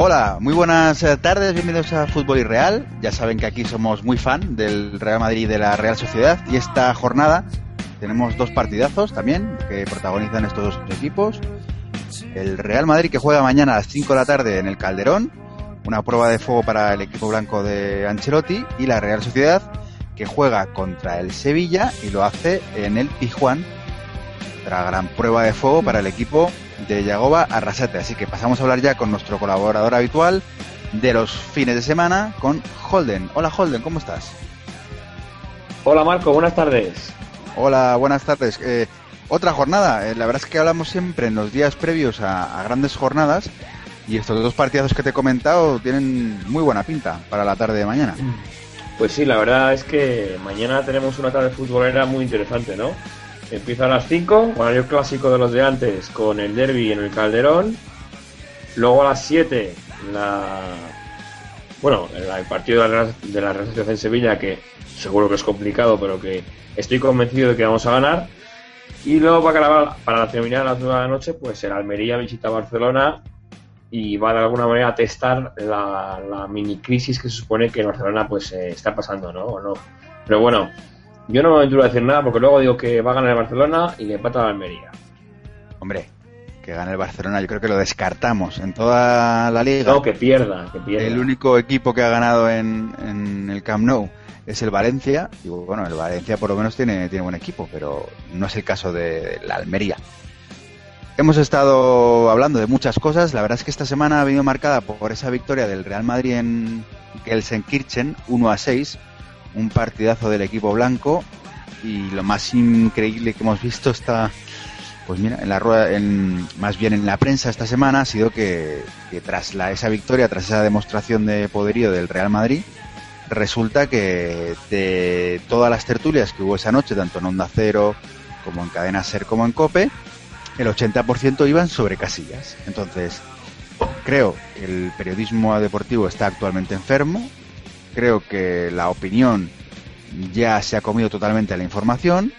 Hola, muy buenas eh, tardes, bienvenidos a Fútbol y Real. Ya saben que aquí somos muy fan del Real Madrid y de la Real Sociedad y esta jornada tenemos dos partidazos también que protagonizan estos dos equipos. El Real Madrid que juega mañana a las 5 de la tarde en el Calderón, una prueba de fuego para el equipo blanco de Ancelotti y la Real Sociedad que juega contra el Sevilla y lo hace en el Pijuán, otra gran prueba de fuego para el equipo de Yagoba Arrasate. Así que pasamos a hablar ya con nuestro colaborador habitual de los fines de semana, con Holden. Hola Holden, ¿cómo estás? Hola Marco, buenas tardes. Hola, buenas tardes. Eh, otra jornada. Eh, la verdad es que hablamos siempre en los días previos a, grandes jornadas y estos dos partidazos que te he comentado tienen muy buena pinta para la tarde de mañana. Pues sí, la verdad es que mañana tenemos una tarde futbolera muy interesante, ¿no? Empieza a las 5, horario clásico de los de antes, con el derby en el Calderón. Luego a las 7, la... bueno, el partido de la, de Real en Sevilla, que seguro que es complicado, pero que estoy convencido de que vamos a ganar. Y luego para, para la terminar a las 9 de la noche, pues el Almería visita Barcelona y va de alguna manera a testar la, mini crisis que se supone que Barcelona pues eh, está pasando, ¿no? ¿O no? Pero bueno, yo no me aventuro a decir nada porque luego digo que va a ganar el Barcelona y le empata la Almería. Hombre, que gane el Barcelona, yo creo que lo descartamos en toda la liga. No, que pierda, que pierda. El único equipo que ha ganado en, el Camp Nou es el Valencia. Y bueno, el Valencia por lo menos tiene, tiene buen equipo, pero no es el caso de la Almería. Hemos estado hablando de muchas cosas. La verdad es que esta semana ha venido marcada por esa victoria del Real Madrid en Gelsenkirchen, 1 a 6 un partidazo del equipo blanco y lo más increíble que hemos visto está pues mira en la rueda en, más bien en la prensa esta semana ha sido que, tras la, esa victoria tras esa demostración de poderío del Real Madrid resulta que de todas las tertulias que hubo esa noche tanto en Onda Cero como en Cadena Ser como en Cope el 80% iban sobre Casillas. Entonces creo que el periodismo deportivo está actualmente enfermo creo que la opinión ya se ha comido totalmente la información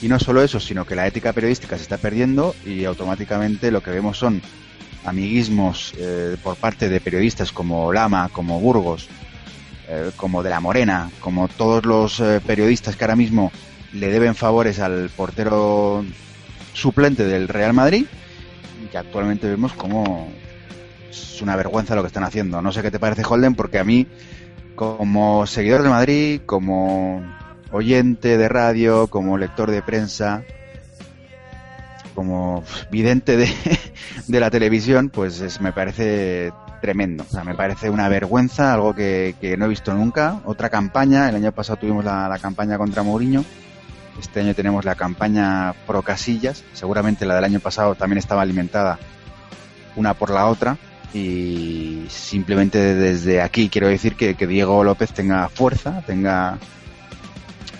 y no solo eso, sino que la ética periodística se está perdiendo y automáticamente lo que vemos son amiguismos eh, por parte de periodistas como Lama, como Burgos, eh, como De la Morena, como todos los eh, periodistas que ahora mismo le deben favores al portero suplente del Real Madrid que actualmente vemos como es una vergüenza lo que están haciendo. No sé qué te parece Holden porque a mí como seguidor de Madrid, como oyente de radio, como lector de prensa, como vidente de, la televisión, pues me parece tremendo. O sea, me parece una vergüenza, algo que, no he visto nunca. Otra campaña, el año pasado tuvimos la campaña contra Mourinho. Este año tenemos la campaña pro Casillas. Seguramente la del año pasado también estaba alimentada una por la otra y simplemente desde aquí quiero decir que, Diego López tenga fuerza, tenga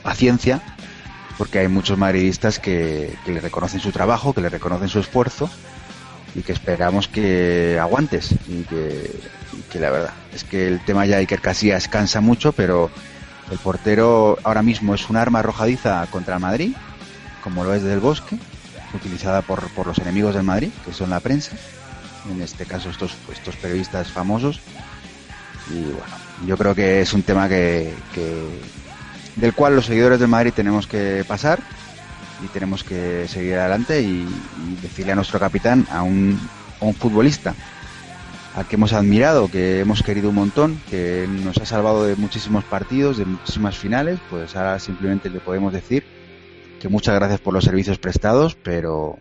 paciencia, porque hay muchos madridistas que, le reconocen su trabajo, que le reconocen su esfuerzo y que esperamos que aguantes y que, la verdad es que el tema ya Iker Casillas cansa mucho, pero el portero ahora mismo es un arma arrojadiza contra el Madrid, como lo es del Bosque, utilizada por, por los enemigos del Madrid, que son la prensa en este caso estos, estos periodistas famosos. Y bueno, yo creo que es un tema que, del cual los seguidores del Madrid tenemos que pasar y tenemos que seguir adelante y, decirle a nuestro capitán, a un, a un futbolista al que hemos admirado, que hemos querido un montón, que nos ha salvado de muchísimos partidos, de muchísimas finales, pues ahora simplemente le podemos decir que muchas gracias por los servicios prestados, pero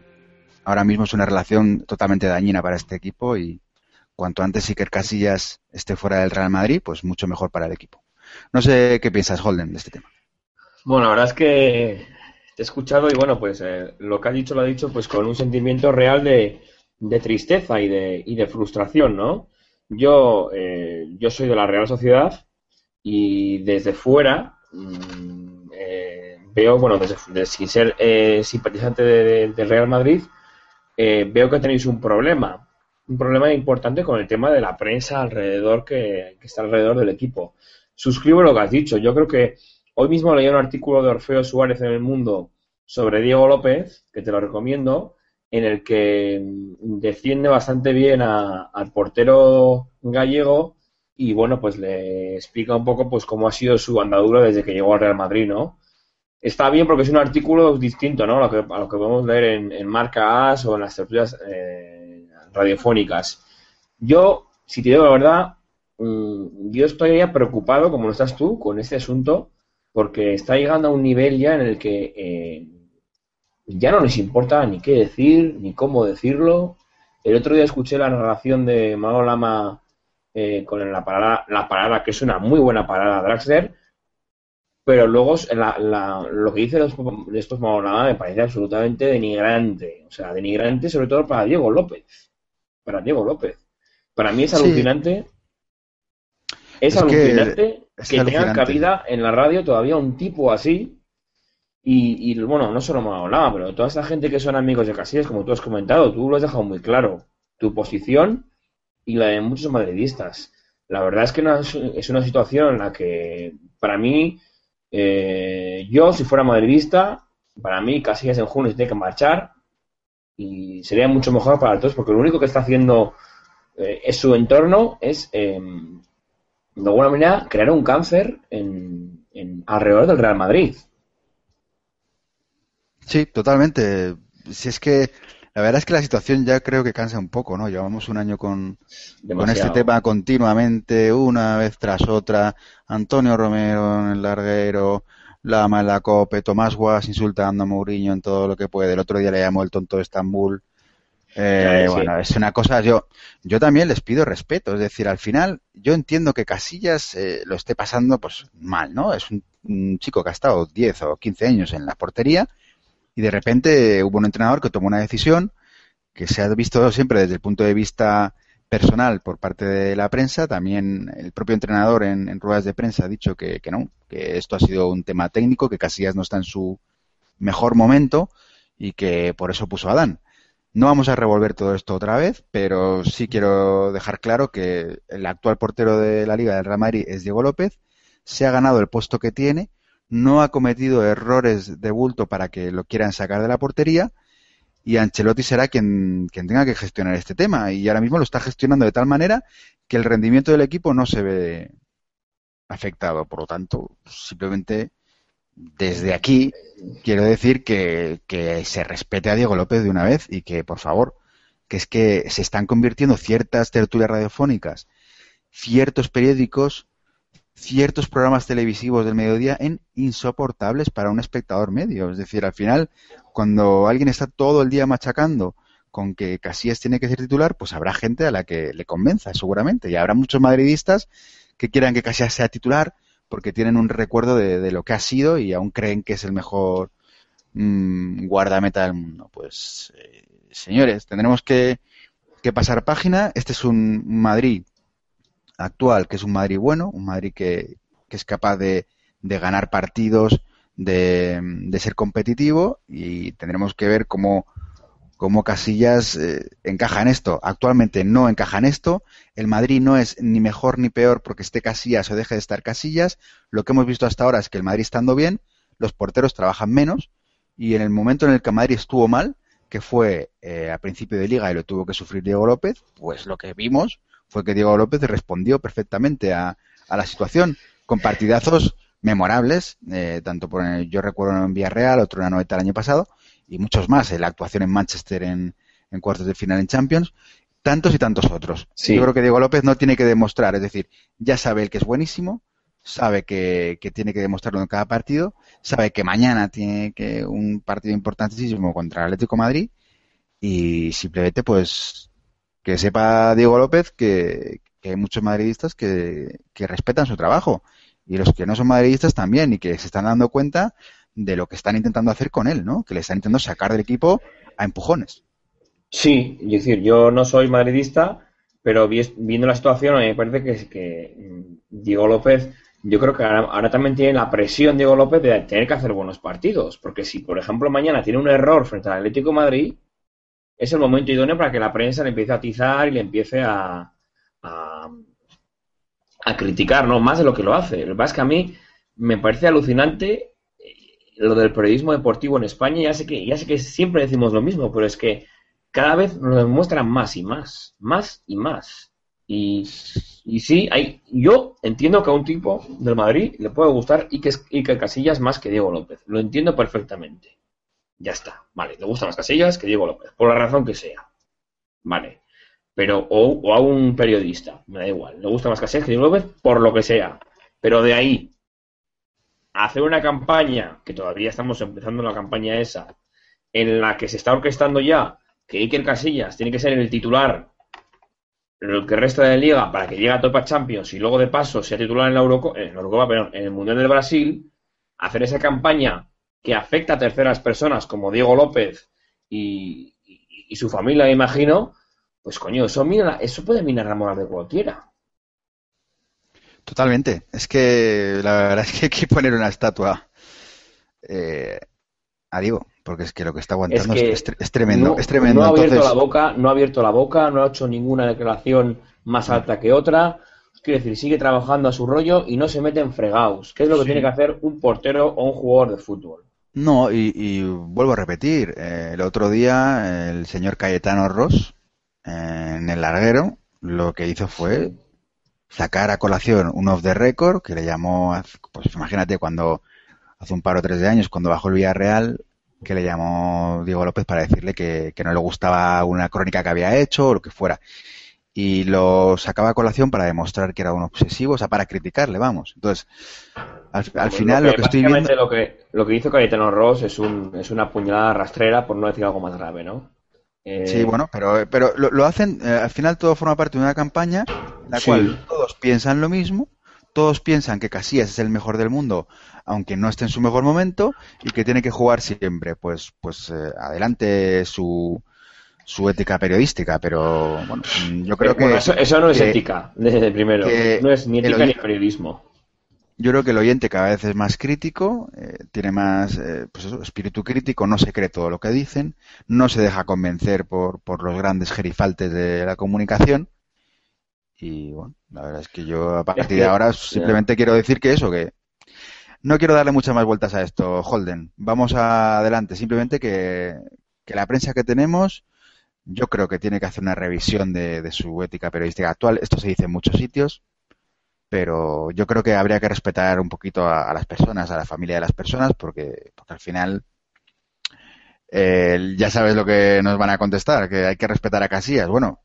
ahora mismo es una relación totalmente dañina para este equipo y cuanto antes Iker Casillas esté fuera del Real Madrid, pues mucho mejor para el equipo. No sé qué piensas, Holden, de este tema. Bueno, la verdad es que te he escuchado y bueno, pues eh, lo que ha dicho lo ha dicho pues con un sentimiento real de, tristeza y de, y de frustración, ¿no? Yo, eh, yo soy de la Real Sociedad y desde fuera mm, eh, veo, bueno, desde, sin ser simpatizante del Real Madrid, veo que tenéis un problema, un problema importante con el tema de la prensa alrededor que, que está alrededor del equipo. Suscribo lo que has dicho. Yo creo que Hoy mismo leí un artículo de Orfeo Suárez en El Mundo sobre Diego López, que te lo recomiendo, en el que mm, defiende bastante bien al portero gallego y bueno, pues le explica un poco pues cómo ha sido su andadura desde que llegó al Real Madrid, ¿no? Está bien porque es un artículo distinto, ¿no? A lo que, a lo que podemos leer en, Marca As o en las tertulias eh, radiofónicas. Yo, si te digo la verdad, mm, yo estoy ya preocupado, como lo estás tú, con este asunto, porque está llegando a un nivel ya en el que eh, ya no les importa ni qué decir, ni cómo decirlo. El otro día escuché la narración de Mago Lama eh, con la parada, la parada, que es una muy buena parada Draxler, pero luego lo que dice después Mago Lama me parece absolutamente denigrante. O sea, denigrante sobre todo para Diego López. Para Diego López. Para mí es alucinante. Es, alucinante que tenga cabida en la radio todavía un tipo así. Y, bueno, no solo hablaba, pero toda esta gente que son amigos de Casillas, como tú has comentado, tú lo has dejado muy claro. Tu posición y la de muchos madridistas. La verdad es que es una situación en la que, para mí, eh, yo, si fuera madridista, para mí Casillas en junio tiene que marchar y sería mucho mejor para todos, porque lo único que está haciendo eh, es su entorno es em, de alguna manera, crear un cáncer en, alrededor del Real Madrid. Sí, totalmente. Si es que la verdad es que la situación ya creo que cansa un poco, ¿no? Llevamos un año con, con este tema continuamente, una vez tras otra. Antonio Romero en el larguero, Lama en la COPE, Tomás Guas insultando a Mourinho en todo lo que puede. El otro día le llamó el tonto de Estambul. Eh, bueno, es una cosa, yo, yo también les pido respeto, es decir, al final yo entiendo que Casillas eh, lo esté pasando pues mal, ¿no? Es un, chico que ha estado 10 o 15 años en la portería y de repente hubo un entrenador que tomó una decisión que se ha visto siempre desde el punto de vista personal por parte de la prensa, también el propio entrenador en, ruedas de prensa ha dicho que, no, que esto ha sido un tema técnico, que Casillas no está en su mejor momento y que por eso puso a Adán. No vamos a revolver todo esto otra vez, pero sí quiero dejar claro que el actual portero de la Liga del Real Madrid es Diego López, se ha ganado el puesto que tiene, no ha cometido errores de bulto para que lo quieran sacar de la portería y Ancelotti será quien, tenga que gestionar este tema y ahora mismo lo está gestionando de tal manera que el rendimiento del equipo no se ve afectado. Por lo tanto, simplemente desde aquí quiero decir que, se respete a Diego López de una vez y que, por favor, que es que se están convirtiendo ciertas tertulias radiofónicas, ciertos periódicos, ciertos programas televisivos del mediodía en insoportables para un espectador medio. Es decir, al final, cuando alguien está todo el día machacando con que Casillas tiene que ser titular, pues habrá gente a la que le convenza, seguramente. Y habrá muchos madridistas que quieran que Casillas sea titular, porque tienen un recuerdo de, lo que ha sido y aún creen que es el mejor mm, guardameta del mundo. Pues, eh, señores, tendremos que, pasar página. Este es un Madrid actual, que es un Madrid bueno, un Madrid que, es capaz de, de ganar partidos, de, de, ser competitivo y tendremos que ver cómo cómo Casillas eh, encaja en esto. Actualmente no encaja en esto. El Madrid no es ni mejor ni peor porque esté Casillas o deje de estar Casillas. Lo que hemos visto hasta ahora es que el Madrid estando bien, los porteros trabajan menos y en el momento en el que Madrid estuvo mal, que fue eh, a principio de liga y lo tuvo que sufrir Diego López, pues lo que vimos fue que Diego López respondió perfectamente a, la situación con partidazos memorables, eh, tanto por yo recuerdo en Villarreal, otro en la noveta el año pasado, y muchos más, la actuación en Manchester en, cuartos de final en Champions, tantos y tantos otros. Yo creo que Diego López no tiene que demostrar, es decir, ya sabe el que es buenísimo, sabe que, tiene que demostrarlo en cada partido, sabe que mañana tiene que un partido importantísimo contra el Atlético Madrid y simplemente pues que sepa Diego López que, hay muchos madridistas que, que respetan su trabajo y los que no son madridistas también y que se están dando cuenta de lo que están intentando hacer con él, ¿no? Que le están intentando sacar del equipo a empujones. Sí, es decir, yo no soy madridista, pero viendo la situación me parece que, que mm, Diego López, yo creo que ahora, también tiene la presión Diego López de tener que hacer buenos partidos, porque si por ejemplo mañana tiene un error frente al Atlético Madrid, es el momento idóneo para que la prensa le empiece a atizar y le empiece a, a, criticar, ¿no? Más de lo que lo hace. Lo que a mí me parece alucinante lo del periodismo deportivo en España, ya sé que, ya sé que siempre decimos lo mismo, pero es que cada vez nos demuestran más y más, más y más. Y, y sí, hay, yo entiendo que a un tipo del Madrid le puede gustar y que Casillas más que Diego López. Lo entiendo perfectamente. Ya está. Vale, le gustan más Casillas que Diego López, por la razón que sea. Vale. Pero, o, o a un periodista, me da igual. Le gusta más Casillas que Diego López, por lo que sea. Pero de ahí hacer una campaña, que todavía estamos empezando la campaña esa, en la que se está orquestando ya que Iker Casillas tiene que ser el titular el que resta de la liga para que llegue a Topa Champions y luego de paso sea titular en la Eurocopa, en el Mundial del Brasil, hacer esa campaña que afecta a terceras personas como Diego López y, su familia, me imagino, pues coño, eso, eso puede minar la moral de cualquiera. Totalmente. Es que la verdad es que hay que poner una estatua eh, a Diego, porque es que lo que está aguantando es, tremendo. No, es tremendo. No ha abierto la boca, no ha abierto la boca, no ha hecho ninguna declaración más alta que otra. Quiere decir, sigue trabajando a su rollo y no se mete en fregados, que es lo que tiene que hacer un portero o un jugador de fútbol. No, y, vuelvo a repetir, eh, el otro día el señor Cayetano Ross, en el larguero, lo que hizo fue sacar a colación un off the record que le llamó, pues imagínate cuando hace un par o tres de años, cuando bajó el Villarreal, que le llamó Diego López para decirle que, no le gustaba una crónica que había hecho o lo que fuera. Y lo sacaba a colación para demostrar que era un obsesivo, o sea, para criticarle, vamos. Entonces, al, final lo que, estoy viendo... Lo que, lo que hizo Cayetano Ross es, un, es una puñalada rastrera, por no decir algo más grave, ¿no? Sí, bueno, pero, pero lo, hacen, eh, al final todo forma parte de una campaña en la cual todos piensan lo mismo, todos piensan que Casillas es el mejor del mundo, aunque no esté en su mejor momento, y que tiene que jugar siempre. Pues, pues eh, adelante su, su ética periodística, pero bueno, yo creo que... eso, no es ética, desde primero, no es ni ética ni periodismo yo creo que el oyente cada vez es más crítico, eh, tiene más eh, pues espíritu crítico, no se cree todo lo que dicen, no se deja convencer por, por los grandes gerifaltes de la comunicación. Y bueno, la verdad es que yo a partir de ahora simplemente quiero decir que eso, que no quiero darle muchas más vueltas a esto, Holden. Vamos adelante, simplemente que, que la prensa que tenemos, yo creo que tiene que hacer una revisión de, de su ética periodística actual. Esto se dice en muchos sitios pero yo creo que habría que respetar un poquito a, las personas, a la familia de las personas, porque, porque al final eh, ya sabes lo que nos van a contestar, que hay que respetar a Casillas. Bueno,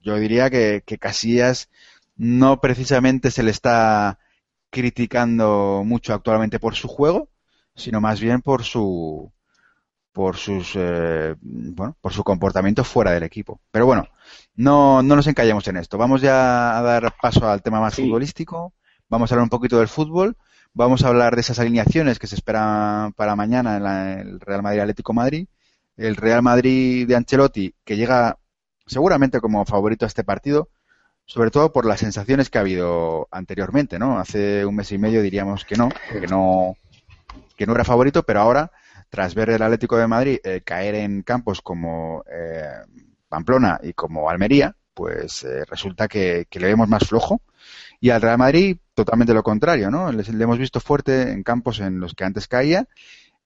yo diría que, que Casillas no precisamente se le está criticando mucho actualmente por su juego, sino más bien por su por sus eh, bueno por su comportamiento fuera del equipo. Pero bueno, no, no nos encallemos en esto. Vamos ya a dar paso al tema más futbolístico. Vamos a hablar un poquito del fútbol. Vamos a hablar de esas alineaciones que se esperan para mañana en el Real Madrid Atlético Madrid. El Real Madrid de Ancelotti, que llega seguramente como favorito a este partido, sobre todo por las sensaciones que ha habido anteriormente, ¿no? Hace un mes y medio diríamos que no, que no, que no era favorito, pero ahora tras ver el Atlético de Madrid eh, caer en campos como eh, Pamplona y como Almería, pues eh, resulta que, le vemos más flojo. Y al Real Madrid, totalmente lo contrario, ¿no? Le, hemos visto fuerte en campos en los que antes caía,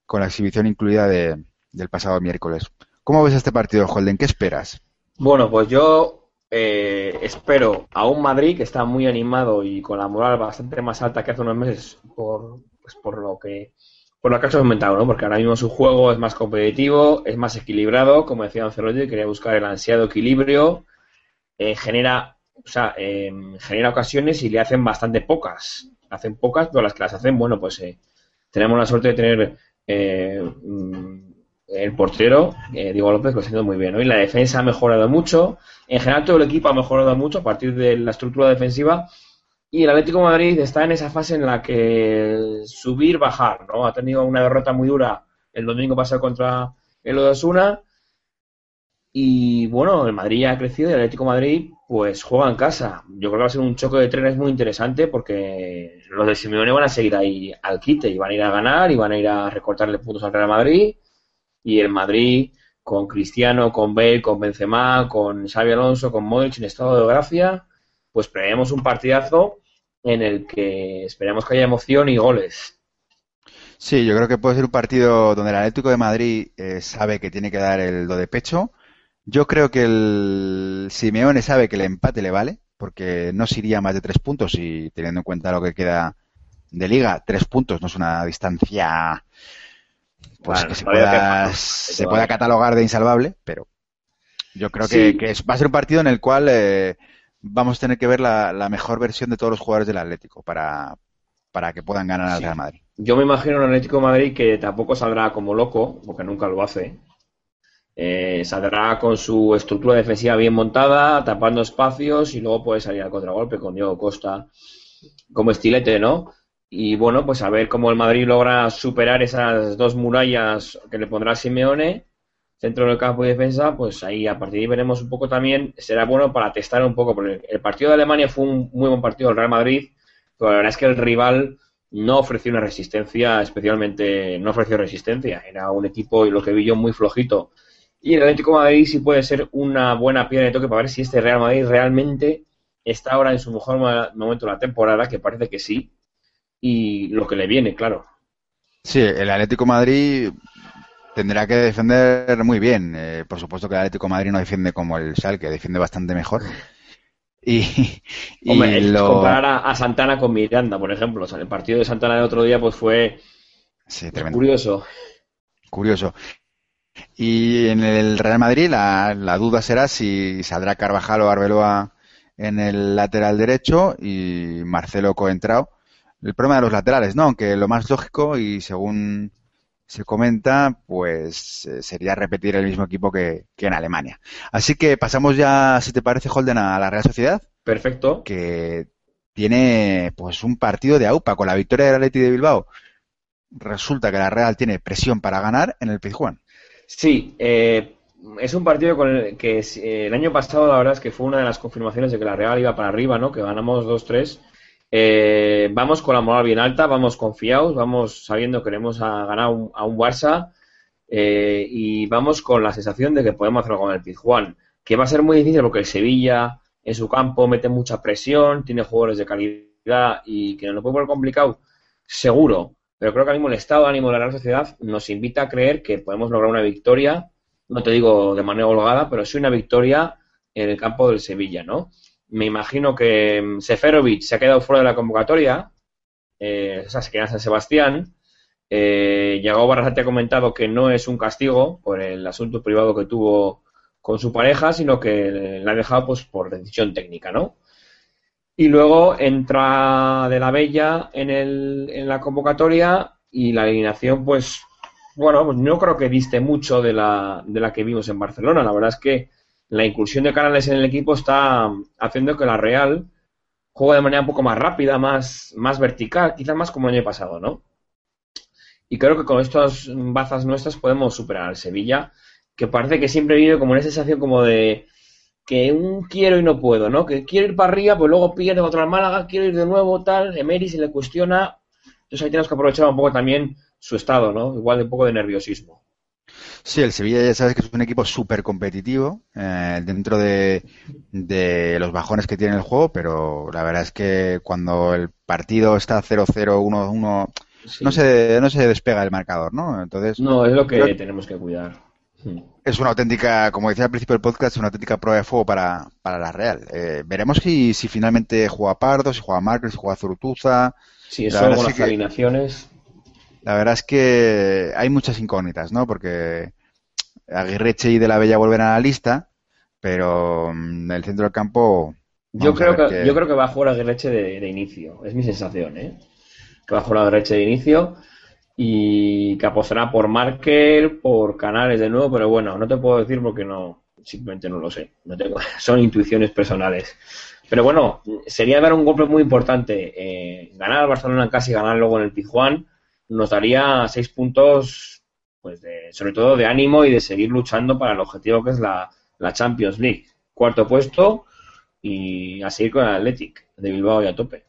con la exhibición incluida de, del pasado miércoles. ¿Cómo ves este partido, Holden? ¿Qué esperas? Bueno, pues yo espero a un Madrid que está muy animado y con la moral bastante más alta que hace unos meses por, pues por lo que por lo que has comentado, ¿no? Porque ahora mismo su juego es más competitivo, es más equilibrado, como decía Ancelotti, quería buscar el ansiado equilibrio, eh, genera, o sea, em, genera ocasiones y le hacen bastante pocas hacen pocas, pero las que las hacen, bueno, pues eh, tenemos la suerte de tener eh, mm, el portero, eh, Diego López, lo está haciendo muy bien. Y la defensa ha mejorado mucho. En general, todo el equipo ha mejorado mucho a partir de la estructura defensiva. Y el Atlético Madrid está en esa fase en la que subir, bajar, ¿no? Ha tenido una derrota muy dura el domingo pasado contra el Osasuna. Y bueno, el Madrid ha crecido y el Atlético Madrid pues juega en casa. Yo creo que va a ser un choque de trenes muy interesante porque los de Simeone van a seguir ahí al quite y van a ir a ganar y van a ir a recortarle puntos al Real Madrid. Y el Madrid con Cristiano, con Bale, con Benzema, con Xavi Alonso, con Modric en estado de gracia, pues preveemos un partidazo en el que esperamos que haya emoción y goles. Sí, yo creo que puede ser un partido donde el Atlético de Madrid eh, sabe que tiene que dar el do de pecho. Yo creo que el Simeone sabe que el empate le vale, porque no se iría más de tres puntos y teniendo en cuenta lo que queda de liga, tres puntos no es una distancia pues que se pueda, se pueda catalogar de insalvable, pero yo creo que, va a ser un partido en el cual eh, vamos a tener que ver la, mejor versión de todos los jugadores del Atlético para, para que puedan ganar al Real Madrid. Yo me imagino un Atlético de Madrid que tampoco saldrá como loco, porque nunca lo hace. Eh, saldrá con su estructura defensiva bien montada, tapando espacios y luego puede salir al contragolpe con Diego Costa como estilete, ¿no? Y bueno, pues a ver cómo el Madrid logra superar esas dos murallas que le pondrá Simeone, centro del campo y defensa, pues ahí a partir de ahí veremos un poco también, será bueno para testar un poco, porque el partido de Alemania fue un muy buen partido del Real Madrid, pero la verdad es que el rival no ofreció una resistencia, especialmente no ofreció resistencia, era un equipo, y lo que vi yo, muy flojito. Y el Atlético Madrid sí puede ser una buena piedra de toque para ver si este Real Madrid realmente está ahora en su mejor momento de la temporada, que parece que sí, y lo que le viene, claro. Sí, el Atlético Madrid tendrá que defender muy bien. Eh, por supuesto que el Atlético de Madrid no defiende como el que defiende bastante mejor. Y, Hombre, comparar a, Santana con Miranda, por ejemplo. O sea, el partido de Santana del otro día pues fue curioso. Curioso. Y en el Real Madrid la, la, duda será si saldrá Carvajal o Arbeloa en el lateral derecho y Marcelo Coentrao. El problema de los laterales, ¿no? Aunque lo más lógico y según se comenta, pues eh, sería repetir el mismo equipo que, en Alemania. Así que pasamos ya, si te parece, Holden, a la Real Sociedad. Perfecto. Que tiene pues un partido de AUPA con la victoria del Atleti de Bilbao. Resulta que la Real tiene presión para ganar en el Pizjuán. Sí, eh, es un partido con el que eh, el año pasado la verdad es que fue una de las confirmaciones de que la Real iba para arriba, ¿no? Que ganamos 2-3 eh, vamos con la moral bien alta, vamos confiados, vamos sabiendo que queremos a ganar a un Barça eh, y vamos con la sensación de que podemos hacerlo con el Pizjuán, que va a ser muy difícil porque el Sevilla en su campo mete mucha presión, tiene jugadores de calidad y que nos lo puede poner complicado, seguro, pero creo que ahora mismo el estado de ánimo de la Sociedad nos invita a creer que podemos lograr una victoria, no te digo de manera holgada, pero sí una victoria en el campo del Sevilla, ¿no? Me imagino que mm, Seferovic se ha quedado fuera de la convocatoria, eh, o sea, se queda en San Sebastián. Eh, Yago Barrasate ha comentado que no es un castigo por el asunto privado que tuvo con su pareja, sino que la ha dejado pues por decisión técnica, ¿no? Y luego entra de la Bella en, el, en la convocatoria y la eliminación, pues, bueno, pues no creo que diste mucho de la, de la que vimos en Barcelona. La verdad es que la incursión de Canales en el equipo está haciendo que la Real juegue de manera un poco más rápida, más, más vertical, quizás más como el año pasado, ¿no? Y creo que con estas bazas nuestras podemos superar al Sevilla, que parece que siempre vive como esa sensación como de que un quiero y no puedo, ¿no? Que quiero ir para arriba, pues luego pierde contra el Málaga, quiero ir de nuevo, tal, Emery se le cuestiona. Entonces ahí tenemos que aprovechar un poco también su estado, ¿no? Igual un poco de nerviosismo. Sí, el Sevilla ya sabes que es un equipo súper competitivo eh, dentro de, los bajones que tiene el juego, pero la verdad es que cuando el partido está 0-0, 1-1, no, se, no se despega el marcador, ¿no? Entonces, no, es lo que tenemos que cuidar. Es una auténtica, como decía al principio del podcast, una auténtica prueba de fuego para, para la Real. Eh, veremos si, si finalmente juega Pardo, si juega Marcos, si juega Zurutuza. Sí, eso con las alineaciones la verdad es que hay muchas incógnitas, ¿no? Porque Aguirreche y De la Bella vuelven a la lista, pero en mm, el centro del campo Yo creo, que, yo creo que va a jugar a Guerreche de, de, inicio, es mi sensación, ¿eh? Que va a jugar a Guerreche de inicio y que apostará por Markel, por Canales de nuevo, pero bueno, no te puedo decir porque no, simplemente no lo sé. No tengo, son intuiciones personales. Pero bueno, sería dar un golpe muy importante. Eh, ganar al Barcelona en casa y ganar luego en el Tijuán nos daría seis puntos, pues de, sobre todo de ánimo y de seguir luchando para el objetivo que es la, la Champions League. Cuarto puesto y a seguir con el Athletic de Bilbao y a tope.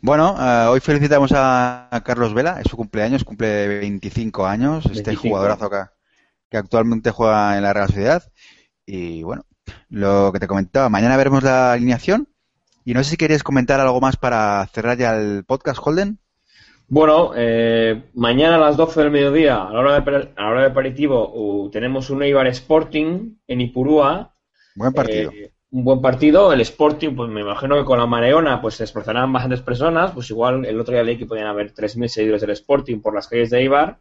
Bueno, uh, hoy felicitamos a Carlos Vela, es su cumpleaños, cumple 25 años, 25. este jugadorazo que, que, actualmente juega en la Real Sociedad. Y bueno, lo que te comentaba, mañana veremos la alineación. Y no sé si querías comentar algo más para cerrar ya el podcast, Holden. Bueno, eh, mañana a las 12 del mediodía, a la hora de, a la hora de aperitivo, uh, tenemos un Eibar Sporting en Ipurúa. Buen partido. Eh, un buen partido. El Sporting, pues me imagino que con la Mareona pues se esforzarán bastantes personas. Pues igual el otro día leí que podían haber 3.000 seguidores del Sporting por las calles de Eibar.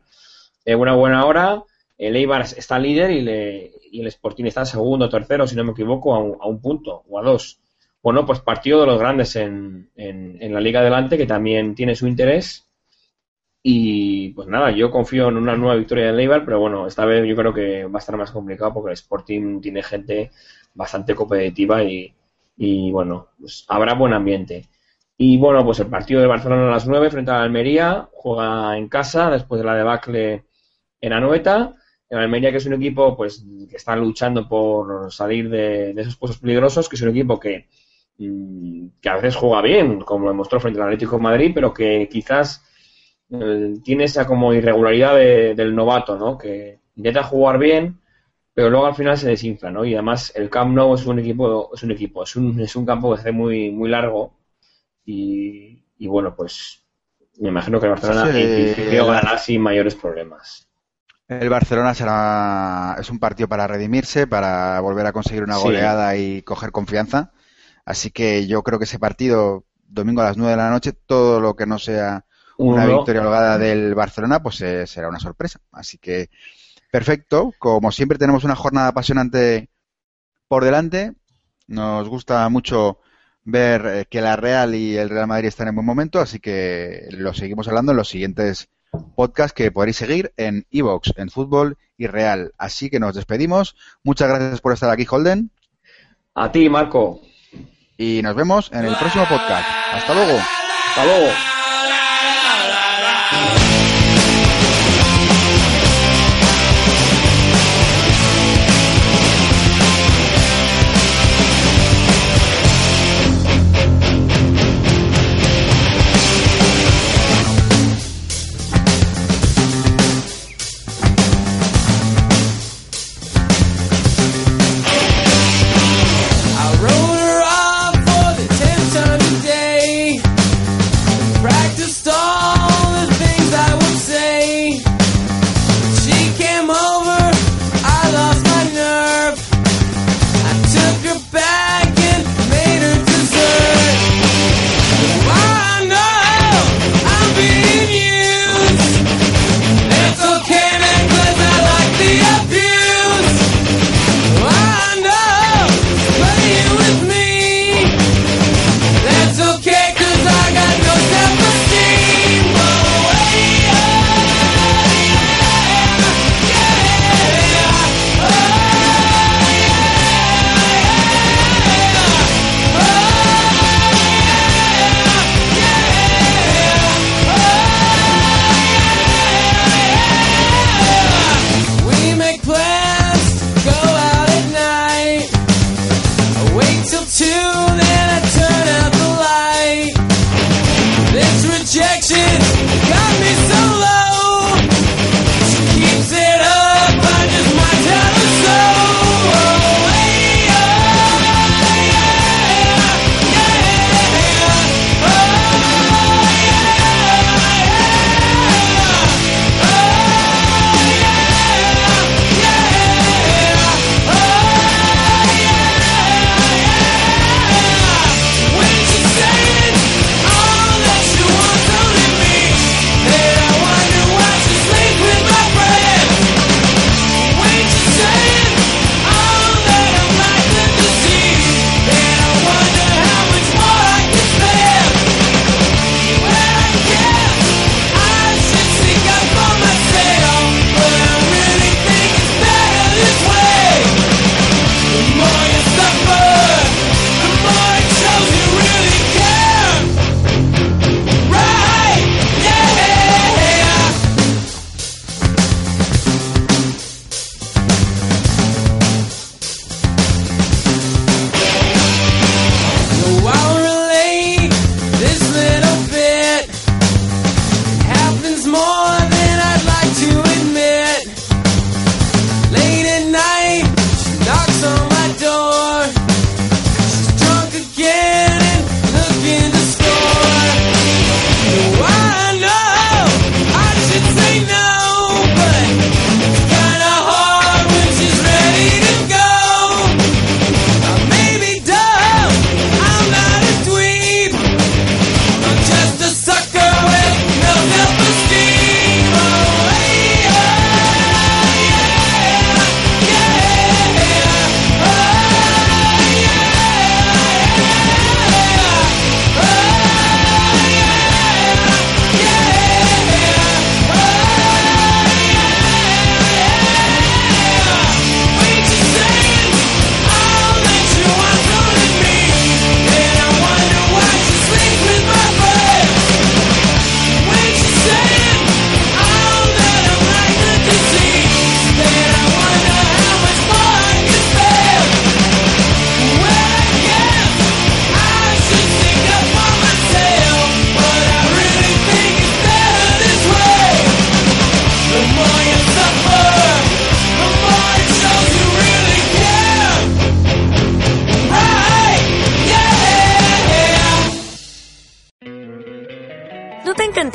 Eh, una buena hora. El Eibar está líder y, le, y el Sporting está segundo o tercero, si no me equivoco, a un, a un, punto o a dos. Bueno, pues partido de los grandes en, en, en la Liga Adelante, que también tiene su interés. Y pues nada, yo confío en una nueva victoria del Eibar, pero bueno, esta vez yo creo que va a estar más complicado porque el Sporting tiene gente bastante competitiva y, y bueno, pues habrá buen ambiente. Y bueno, pues el partido de Barcelona a las 9 frente a la Almería, juega en casa después de la debacle en Anoeta. En Almería, que es un equipo pues que está luchando por salir de, de esos puestos peligrosos, que es un equipo que, mm, que a veces juega bien, como lo demostró frente al Atlético de Madrid, pero que quizás eh, tiene esa como irregularidad de, del novato, ¿no? Que intenta jugar bien, pero luego al final se desinfla, ¿no? Y además el Camp Nou es un equipo, es un equipo, es un, es un campo que se muy, muy largo y, y bueno, pues me imagino que el Barcelona sí, ganará sin mayores problemas. El Barcelona será es un partido para redimirse, para volver a conseguir una goleada sí. y coger confianza. Así que yo creo que ese partido, domingo a las 9 de la noche, todo lo que no sea una Uno. victoria holgada del Barcelona, pues eh, será una sorpresa. Así que perfecto. Como siempre tenemos una jornada apasionante por delante. Nos gusta mucho ver eh, que la Real y el Real Madrid están en buen momento, así que lo seguimos hablando en los siguientes podcasts que podréis seguir en Evox, en Fútbol y Real. Así que nos despedimos. Muchas gracias por estar aquí, Holden. A ti, Marco. Y nos vemos en el próximo podcast. Hasta luego. Hasta luego. Wow.